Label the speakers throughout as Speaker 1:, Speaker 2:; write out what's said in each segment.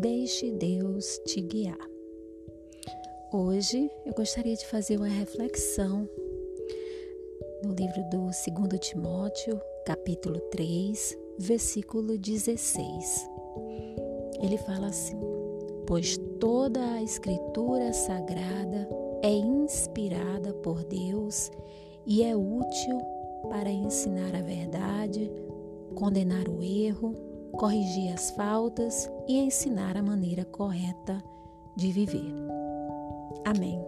Speaker 1: Deixe Deus te guiar. Hoje eu gostaria de fazer uma reflexão no livro do 2 Timóteo, capítulo 3, versículo 16. Ele fala assim: Pois toda a Escritura sagrada é inspirada por Deus e é útil para ensinar a verdade, condenar o erro, corrigir as faltas e ensinar a maneira correta de viver. Amém.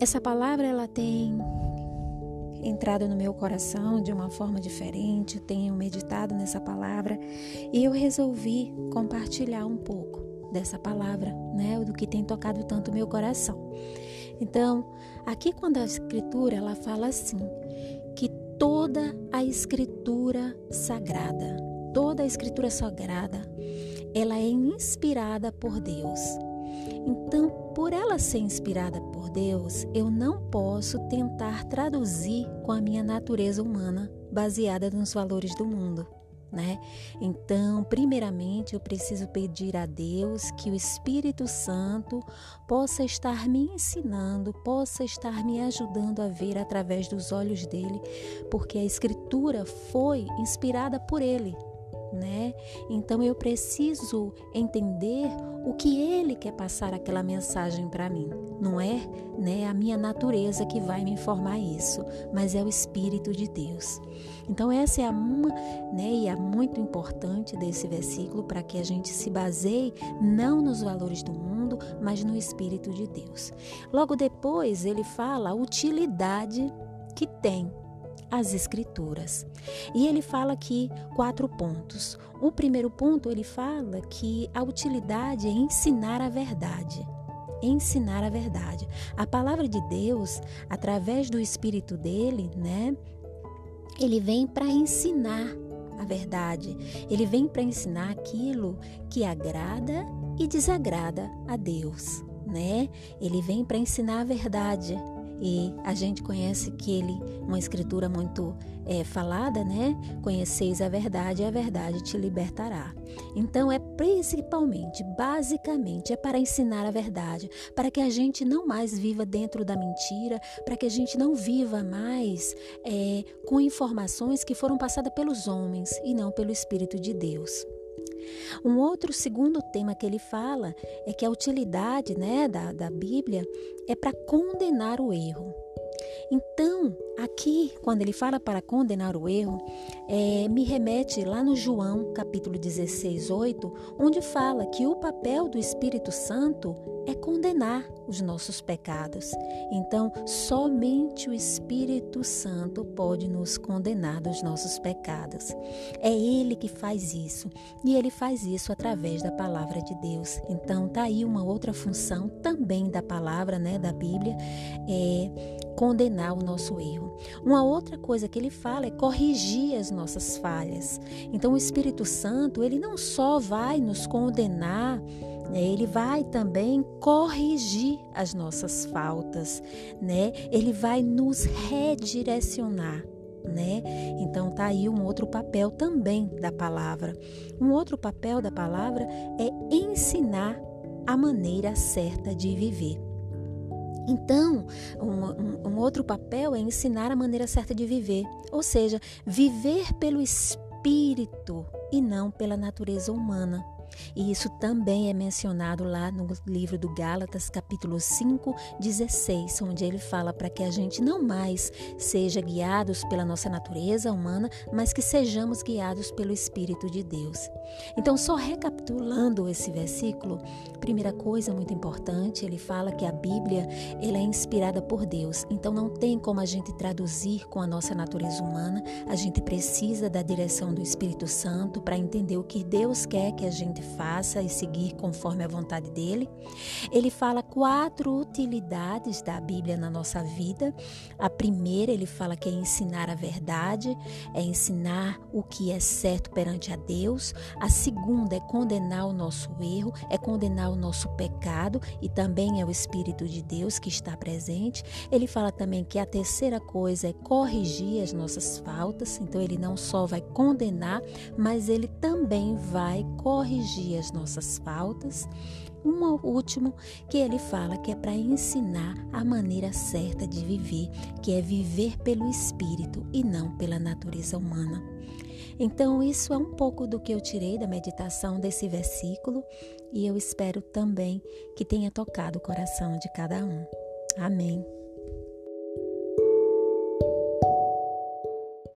Speaker 1: Essa palavra ela tem entrado no meu coração de uma forma diferente, tenho meditado nessa palavra e eu resolvi compartilhar um pouco dessa palavra, né, do que tem tocado tanto meu coração. Então, aqui quando a escritura ela fala assim, toda a escritura sagrada, toda a escritura sagrada, ela é inspirada por Deus. Então, por ela ser inspirada por Deus, eu não posso tentar traduzir com a minha natureza humana baseada nos valores do mundo né? Então, primeiramente, eu preciso pedir a Deus que o Espírito Santo possa estar me ensinando, possa estar me ajudando a ver através dos olhos dele, porque a Escritura foi inspirada por ele, né? Então eu preciso entender o que ele quer passar aquela mensagem para mim. Não é, né, a minha natureza que vai me informar isso, mas é o espírito de Deus. Então essa é uma, né, e é muito importante desse versículo para que a gente se baseie não nos valores do mundo, mas no espírito de Deus. Logo depois ele fala a utilidade que tem as Escrituras. E ele fala aqui quatro pontos. O primeiro ponto, ele fala que a utilidade é ensinar a verdade. Ensinar a verdade. A palavra de Deus, através do Espírito dele, né? Ele vem para ensinar a verdade. Ele vem para ensinar aquilo que agrada e desagrada a Deus, né? Ele vem para ensinar a verdade. E a gente conhece que ele, uma escritura muito é, falada, né? Conheceis a verdade e a verdade te libertará. Então é principalmente, basicamente, é para ensinar a verdade, para que a gente não mais viva dentro da mentira, para que a gente não viva mais é, com informações que foram passadas pelos homens e não pelo Espírito de Deus. Um outro segundo tema que ele fala é que a utilidade né, da, da Bíblia é para condenar o erro. Então, aqui, quando ele fala para condenar o erro, é, me remete lá no João, capítulo 16, 8, onde fala que o papel do Espírito Santo é condenar os nossos pecados. Então, somente o Espírito Santo pode nos condenar dos nossos pecados. É Ele que faz isso e Ele faz isso através da palavra de Deus. Então, tá aí uma outra função também da palavra, né, da Bíblia, é condenar o nosso erro. Uma outra coisa que ele fala é corrigir as nossas falhas. Então, o Espírito Santo, ele não só vai nos condenar né? Ele vai também corrigir as nossas faltas, né? Ele vai nos redirecionar. Né? Então tá aí um outro papel também da palavra. Um outro papel da palavra é ensinar a maneira certa de viver. Então, um, um, outro papel é ensinar a maneira certa de viver, ou seja, viver pelo espírito e não pela natureza humana. E isso também é mencionado lá no livro do Gálatas, capítulo 5, 16, onde ele fala para que a gente não mais seja guiados pela nossa natureza humana, mas que sejamos guiados pelo Espírito de Deus. Então, só recapitulando esse versículo, primeira coisa muito importante, ele fala que a Bíblia ela é inspirada por Deus. Então, não tem como a gente traduzir com a nossa natureza humana. A gente precisa da direção do Espírito Santo para entender o que Deus quer que a gente faça e seguir conforme a vontade dele. Ele fala quatro utilidades da Bíblia na nossa vida. A primeira, ele fala que é ensinar a verdade, é ensinar o que é certo perante a Deus. A segunda é condenar o nosso erro, é condenar o nosso pecado e também é o Espírito de Deus que está presente. Ele fala também que a terceira coisa é corrigir as nossas faltas. Então, ele não só vai condenar, mas ele também vai corrigir corrigir as nossas faltas. Um último que ele fala que é para ensinar a maneira certa de viver, que é viver pelo espírito e não pela natureza humana. Então, isso é um pouco do que eu tirei da meditação desse versículo e eu espero também que tenha tocado o coração de cada um. Amém.